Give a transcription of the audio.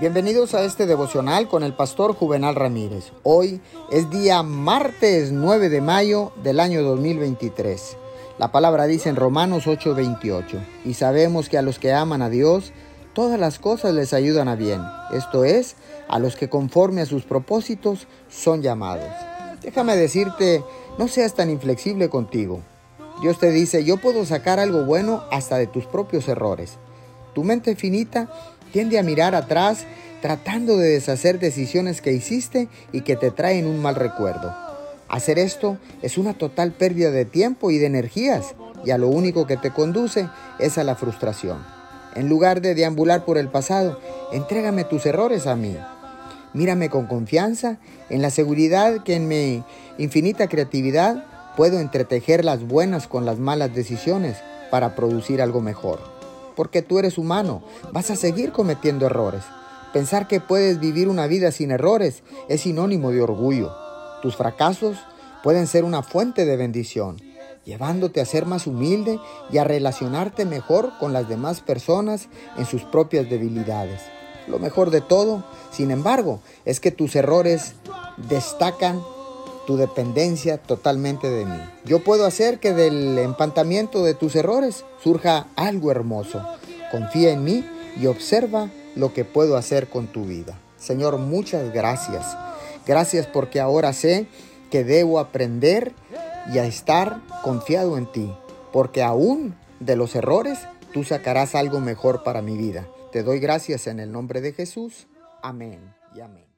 Bienvenidos a este devocional con el pastor Juvenal Ramírez. Hoy es día martes 9 de mayo del año 2023. La palabra dice en Romanos 8:28, y sabemos que a los que aman a Dios, todas las cosas les ayudan a bien, esto es, a los que conforme a sus propósitos son llamados. Déjame decirte, no seas tan inflexible contigo. Dios te dice, yo puedo sacar algo bueno hasta de tus propios errores. Tu mente finita tiende a mirar atrás tratando de deshacer decisiones que hiciste y que te traen un mal recuerdo. Hacer esto es una total pérdida de tiempo y de energías y a lo único que te conduce es a la frustración. En lugar de deambular por el pasado, entrégame tus errores a mí. Mírame con confianza, en la seguridad que en mi infinita creatividad puedo entretejer las buenas con las malas decisiones para producir algo mejor porque tú eres humano, vas a seguir cometiendo errores. Pensar que puedes vivir una vida sin errores es sinónimo de orgullo. Tus fracasos pueden ser una fuente de bendición, llevándote a ser más humilde y a relacionarte mejor con las demás personas en sus propias debilidades. Lo mejor de todo, sin embargo, es que tus errores destacan tu dependencia totalmente de mí. Yo puedo hacer que del empantamiento de tus errores surja algo hermoso. Confía en mí y observa lo que puedo hacer con tu vida. Señor, muchas gracias. Gracias porque ahora sé que debo aprender y a estar confiado en ti, porque aún de los errores tú sacarás algo mejor para mi vida. Te doy gracias en el nombre de Jesús. Amén y amén.